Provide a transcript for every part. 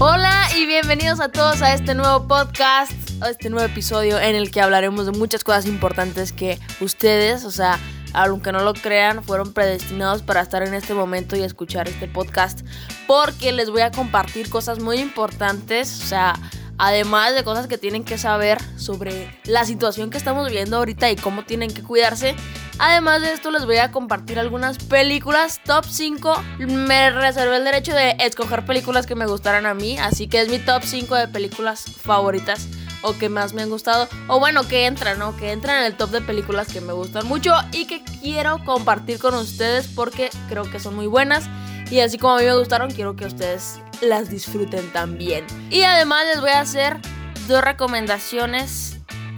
Hola y bienvenidos a todos a este nuevo podcast, a este nuevo episodio en el que hablaremos de muchas cosas importantes que ustedes, o sea, aunque no lo crean, fueron predestinados para estar en este momento y escuchar este podcast porque les voy a compartir cosas muy importantes, o sea, además de cosas que tienen que saber sobre la situación que estamos viviendo ahorita y cómo tienen que cuidarse. Además de esto les voy a compartir algunas películas top 5. Me reservé el derecho de escoger películas que me gustaran a mí, así que es mi top 5 de películas favoritas o que más me han gustado o bueno que entran, ¿no? Que entran en el top de películas que me gustan mucho y que quiero compartir con ustedes porque creo que son muy buenas y así como a mí me gustaron, quiero que ustedes las disfruten también. Y además les voy a hacer dos recomendaciones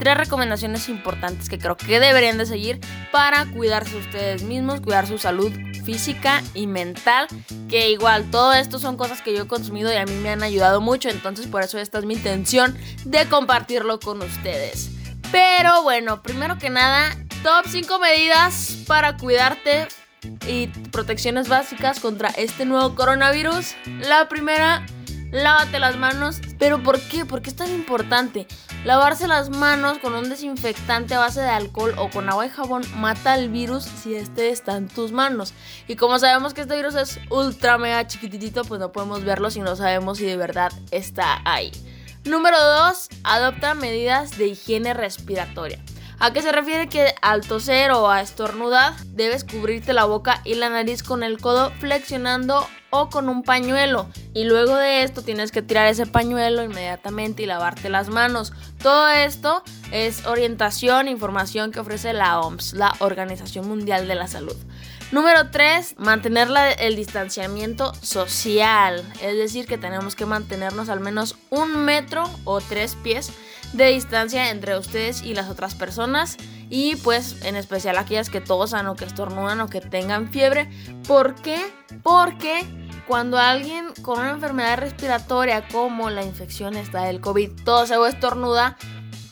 tres recomendaciones importantes que creo que deberían de seguir para cuidarse ustedes mismos, cuidar su salud física y mental, que igual todo esto son cosas que yo he consumido y a mí me han ayudado mucho, entonces por eso esta es mi intención de compartirlo con ustedes. Pero bueno, primero que nada, top 5 medidas para cuidarte y protecciones básicas contra este nuevo coronavirus. La primera, lávate las manos. ¿Pero por qué? ¿Por qué es tan importante? Lavarse las manos con un desinfectante a base de alcohol o con agua y jabón mata el virus si este está en tus manos. Y como sabemos que este virus es ultra mega chiquitito, pues no podemos verlo si no sabemos si de verdad está ahí. Número 2. Adopta medidas de higiene respiratoria. ¿A qué se refiere que al toser o a estornudar debes cubrirte la boca y la nariz con el codo flexionando o con un pañuelo? Y luego de esto tienes que tirar ese pañuelo inmediatamente y lavarte las manos. Todo esto es orientación e información que ofrece la OMS, la Organización Mundial de la Salud. Número 3, mantener el distanciamiento social. Es decir, que tenemos que mantenernos al menos un metro o tres pies de distancia entre ustedes y las otras personas y pues en especial aquellas que tosan o que estornudan o que tengan fiebre. ¿Por qué? Porque cuando alguien con una enfermedad respiratoria como la infección está del COVID tose o estornuda,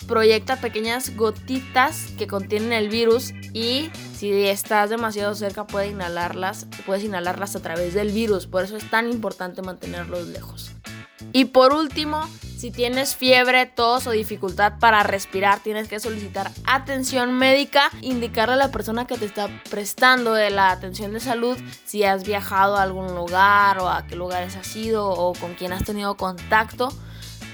proyecta pequeñas gotitas que contienen el virus y si estás demasiado cerca puedes inhalarlas, puedes inhalarlas a través del virus, por eso es tan importante mantenerlos lejos. Y por último, si tienes fiebre, tos o dificultad para respirar, tienes que solicitar atención médica, indicarle a la persona que te está prestando de la atención de salud si has viajado a algún lugar o a qué lugares has ido o con quién has tenido contacto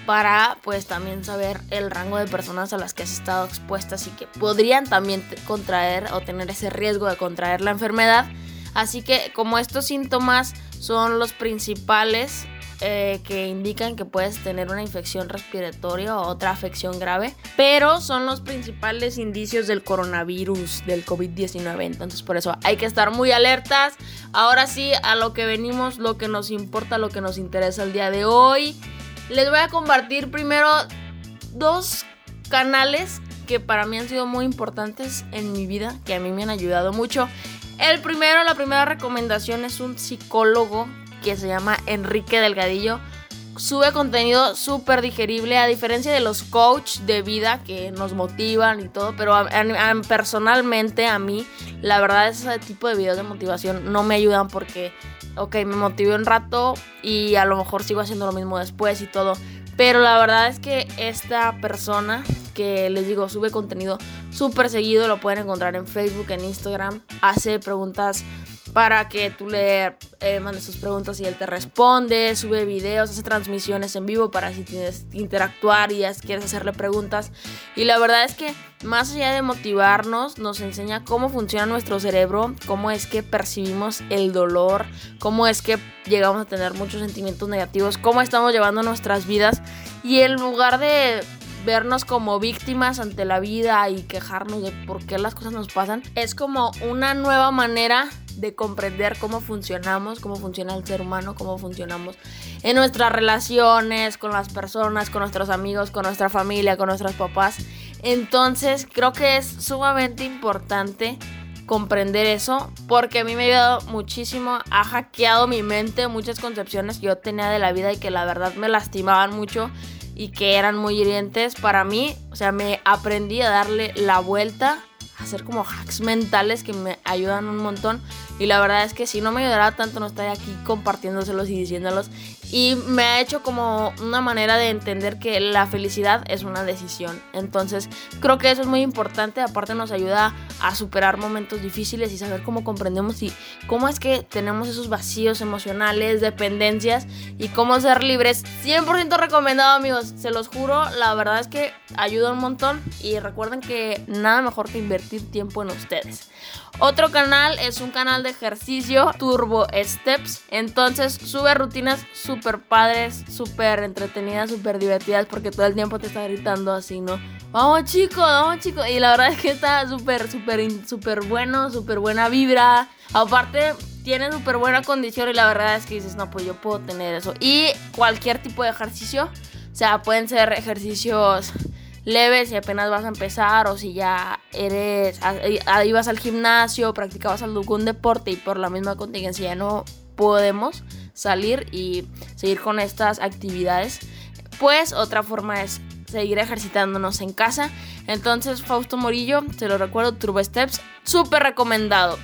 para pues también saber el rango de personas a las que has estado expuestas y que podrían también contraer o tener ese riesgo de contraer la enfermedad. Así que como estos síntomas son los principales eh, que indican que puedes tener una infección respiratoria o otra afección grave, pero son los principales indicios del coronavirus, del COVID-19. Entonces por eso hay que estar muy alertas. Ahora sí, a lo que venimos, lo que nos importa, lo que nos interesa el día de hoy. Les voy a compartir primero dos canales que para mí han sido muy importantes en mi vida, que a mí me han ayudado mucho. El primero, la primera recomendación es un psicólogo que se llama Enrique Delgadillo. Sube contenido súper digerible, a diferencia de los coach de vida que nos motivan y todo, pero personalmente a mí, la verdad, ese tipo de videos de motivación no me ayudan porque, ok, me motivé un rato y a lo mejor sigo haciendo lo mismo después y todo. Pero la verdad es que esta persona que les digo sube contenido súper seguido, lo pueden encontrar en Facebook, en Instagram, hace preguntas para que tú le eh, mandes sus preguntas y él te responde, sube videos, hace transmisiones en vivo para si tienes interactuar y quieres hacerle preguntas. Y la verdad es que más allá de motivarnos, nos enseña cómo funciona nuestro cerebro, cómo es que percibimos el dolor, cómo es que llegamos a tener muchos sentimientos negativos, cómo estamos llevando nuestras vidas y en lugar de vernos como víctimas ante la vida y quejarnos de por qué las cosas nos pasan, es como una nueva manera de comprender cómo funcionamos, cómo funciona el ser humano, cómo funcionamos en nuestras relaciones con las personas, con nuestros amigos, con nuestra familia, con nuestros papás. Entonces creo que es sumamente importante comprender eso porque a mí me ha ayudado muchísimo, ha hackeado mi mente muchas concepciones que yo tenía de la vida y que la verdad me lastimaban mucho y que eran muy hirientes para mí. O sea, me aprendí a darle la vuelta hacer como hacks mentales que me ayudan un montón. Y la verdad es que si no me ayudará tanto no estaría aquí compartiéndoselos y diciéndolos. Y me ha hecho como una manera de entender que la felicidad es una decisión. Entonces creo que eso es muy importante. Aparte nos ayuda a superar momentos difíciles y saber cómo comprendemos y cómo es que tenemos esos vacíos emocionales, dependencias y cómo ser libres. 100% recomendado amigos, se los juro. La verdad es que ayuda un montón. Y recuerden que nada mejor que invertir tiempo en ustedes. Otro canal es un canal de ejercicio, Turbo Steps. Entonces sube rutinas súper padres, súper entretenidas, súper divertidas porque todo el tiempo te está gritando así, ¿no? Vamos chicos, vamos chicos. Y la verdad es que está súper, súper, súper bueno, súper buena vibra. Aparte, tiene súper buena condición y la verdad es que dices, no, pues yo puedo tener eso. Y cualquier tipo de ejercicio. O sea, pueden ser ejercicios leves si apenas vas a empezar o si ya eres, ibas al gimnasio, practicabas algún deporte y por la misma contingencia ya no podemos salir y seguir con estas actividades, pues otra forma es seguir ejercitándonos en casa. Entonces, Fausto Morillo, te lo recuerdo, Turbo Steps, súper recomendado.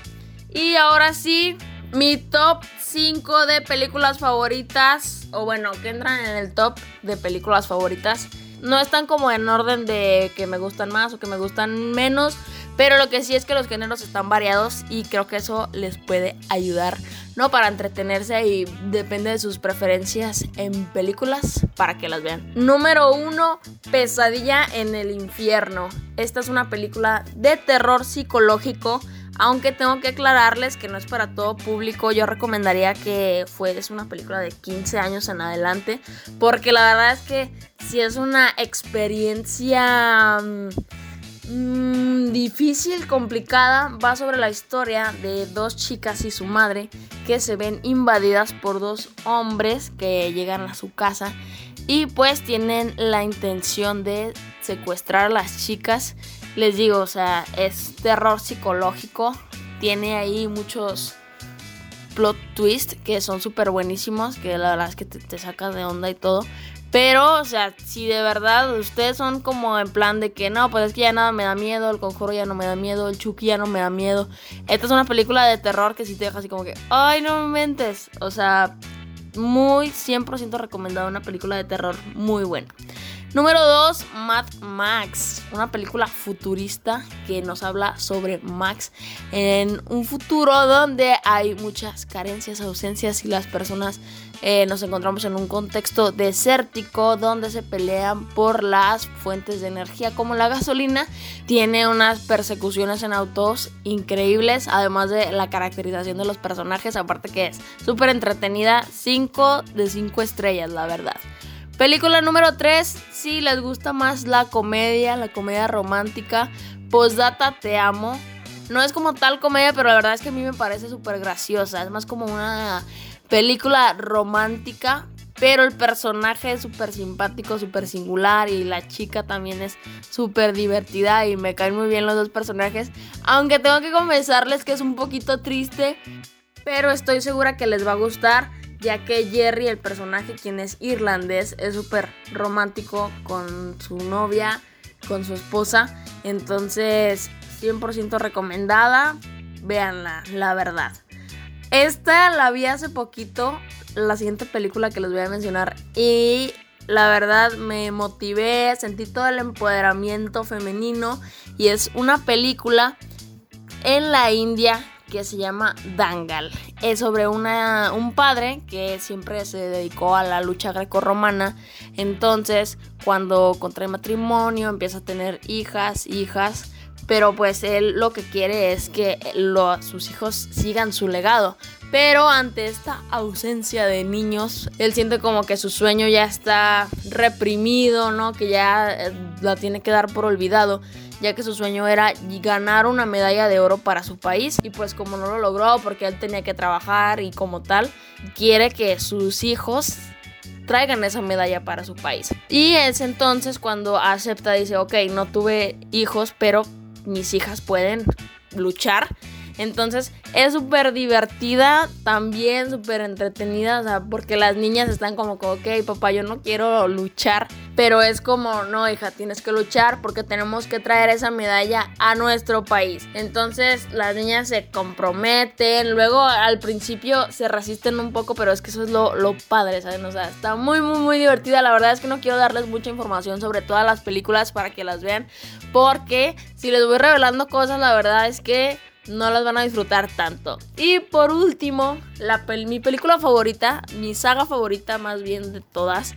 Y ahora sí, mi top 5 de películas favoritas, o bueno, que entran en el top de películas favoritas no están como en orden de que me gustan más o que me gustan menos. Pero lo que sí es que los géneros están variados y creo que eso les puede ayudar, ¿no? Para entretenerse y depende de sus preferencias en películas para que las vean. Número uno, Pesadilla en el infierno. Esta es una película de terror psicológico aunque tengo que aclararles que no es para todo público, yo recomendaría que fuese una película de 15 años en adelante, porque la verdad es que si es una experiencia mmm, difícil, complicada, va sobre la historia de dos chicas y su madre que se ven invadidas por dos hombres que llegan a su casa y pues tienen la intención de secuestrar a las chicas les digo, o sea, es terror psicológico. Tiene ahí muchos plot twists que son súper buenísimos, que la verdad es que te, te de onda y todo. Pero, o sea, si de verdad ustedes son como en plan de que no, pues es que ya nada me da miedo, el conjuro ya no me da miedo, el Chucky ya no me da miedo. Esta es una película de terror que si te deja así como que, ay, no me mentes. O sea, muy 100% recomendada una película de terror muy buena. Número 2, Mad Max, una película futurista que nos habla sobre Max en un futuro donde hay muchas carencias, ausencias y las personas eh, nos encontramos en un contexto desértico donde se pelean por las fuentes de energía como la gasolina. Tiene unas persecuciones en autos increíbles, además de la caracterización de los personajes, aparte que es súper entretenida, 5 de 5 estrellas, la verdad. Película número 3, si les gusta más la comedia, la comedia romántica, Postdata Te Amo. No es como tal comedia, pero la verdad es que a mí me parece súper graciosa. Es más como una película romántica, pero el personaje es súper simpático, súper singular y la chica también es súper divertida y me caen muy bien los dos personajes. Aunque tengo que confesarles que es un poquito triste, pero estoy segura que les va a gustar ya que Jerry, el personaje quien es irlandés, es súper romántico con su novia, con su esposa. Entonces, 100% recomendada. Véanla, la verdad. Esta la vi hace poquito, la siguiente película que les voy a mencionar. Y la verdad me motivé, sentí todo el empoderamiento femenino. Y es una película en la India que se llama Dangal. Es sobre una, un padre que siempre se dedicó a la lucha grecorromana. Entonces, cuando contrae matrimonio, empieza a tener hijas, hijas. Pero pues él lo que quiere es que sus hijos sigan su legado. Pero ante esta ausencia de niños, él siente como que su sueño ya está reprimido, ¿no? Que ya eh, la tiene que dar por olvidado ya que su sueño era ganar una medalla de oro para su país y pues como no lo logró porque él tenía que trabajar y como tal, quiere que sus hijos traigan esa medalla para su país. Y es entonces cuando acepta, dice, ok, no tuve hijos, pero mis hijas pueden luchar. Entonces es súper divertida, también súper entretenida, o sea, porque las niñas están como, ok, papá, yo no quiero luchar, pero es como, no, hija, tienes que luchar porque tenemos que traer esa medalla a nuestro país. Entonces las niñas se comprometen, luego al principio se resisten un poco, pero es que eso es lo, lo padre, ¿saben? O sea, está muy, muy, muy divertida. La verdad es que no quiero darles mucha información sobre todas las películas para que las vean, porque si les voy revelando cosas, la verdad es que no las van a disfrutar tanto. Y por último, la mi película favorita, mi saga favorita más bien de todas,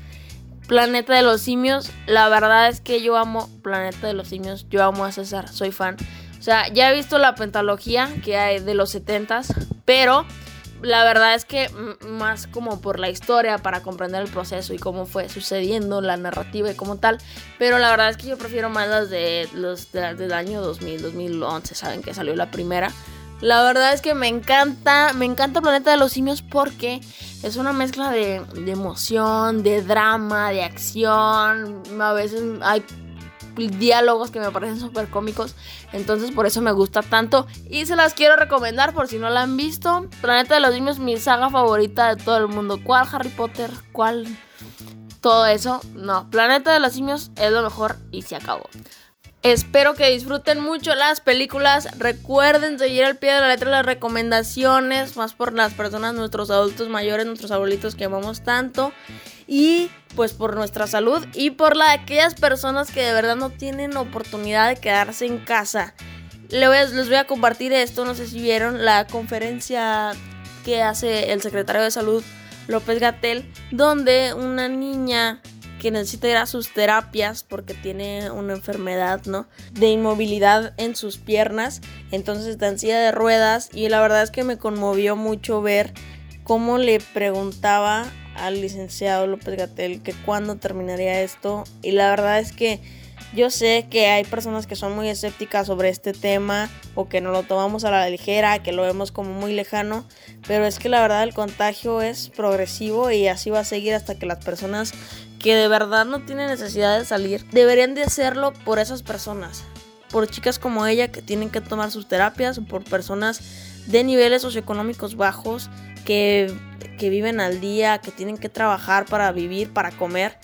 Planeta de los Simios. La verdad es que yo amo Planeta de los Simios, yo amo a César, soy fan. O sea, ya he visto la pentalogía que hay de los 70s, pero la verdad es que más como por la historia, para comprender el proceso y cómo fue sucediendo la narrativa y como tal. Pero la verdad es que yo prefiero más las de los del año 2000, 2011, saben que salió la primera. La verdad es que me encanta, me encanta Planeta de los Simios porque es una mezcla de, de emoción, de drama, de acción. A veces hay diálogos que me parecen súper cómicos. Entonces por eso me gusta tanto. Y se las quiero recomendar por si no la han visto. Planeta de los Simios, mi saga favorita de todo el mundo. ¿Cuál Harry Potter? ¿Cuál? Todo eso. No, Planeta de los Simios es lo mejor y se acabó. Espero que disfruten mucho las películas. Recuerden seguir al pie de la letra las recomendaciones, más por las personas, nuestros adultos mayores, nuestros abuelitos que amamos tanto y pues por nuestra salud y por la de aquellas personas que de verdad no tienen oportunidad de quedarse en casa. Les voy a compartir esto, no sé si vieron la conferencia que hace el secretario de salud López Gatel, donde una niña que necesita ir a sus terapias porque tiene una enfermedad, ¿no? De inmovilidad en sus piernas, entonces está en de ruedas y la verdad es que me conmovió mucho ver cómo le preguntaba al licenciado López Gatel que cuándo terminaría esto. Y la verdad es que yo sé que hay personas que son muy escépticas sobre este tema o que no lo tomamos a la ligera, que lo vemos como muy lejano, pero es que la verdad el contagio es progresivo y así va a seguir hasta que las personas que de verdad no tienen necesidad de salir deberían de hacerlo por esas personas, por chicas como ella que tienen que tomar sus terapias o por personas de niveles socioeconómicos bajos viven al día, que tienen que trabajar para vivir, para comer.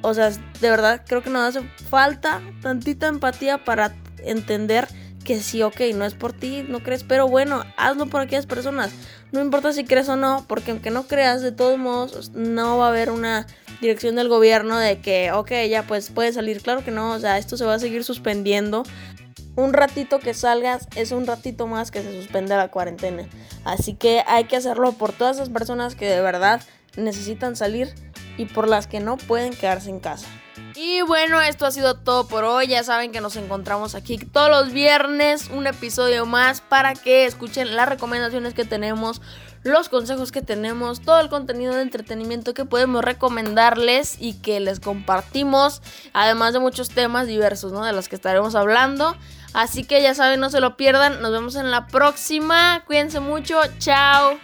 O sea, de verdad creo que nos hace falta tantita empatía para entender que sí, ok, no es por ti, no crees, pero bueno, hazlo por aquellas personas. No importa si crees o no, porque aunque no creas, de todos modos, no va a haber una dirección del gobierno de que, ok, ya pues puede salir. Claro que no, o sea, esto se va a seguir suspendiendo un ratito que salgas es un ratito más que se suspende la cuarentena. Así que hay que hacerlo por todas esas personas que de verdad necesitan salir y por las que no pueden quedarse en casa. Y bueno, esto ha sido todo por hoy. Ya saben que nos encontramos aquí todos los viernes, un episodio más para que escuchen las recomendaciones que tenemos, los consejos que tenemos, todo el contenido de entretenimiento que podemos recomendarles y que les compartimos, además de muchos temas diversos, ¿no? De los que estaremos hablando. Así que ya saben, no se lo pierdan. Nos vemos en la próxima. Cuídense mucho. Chao.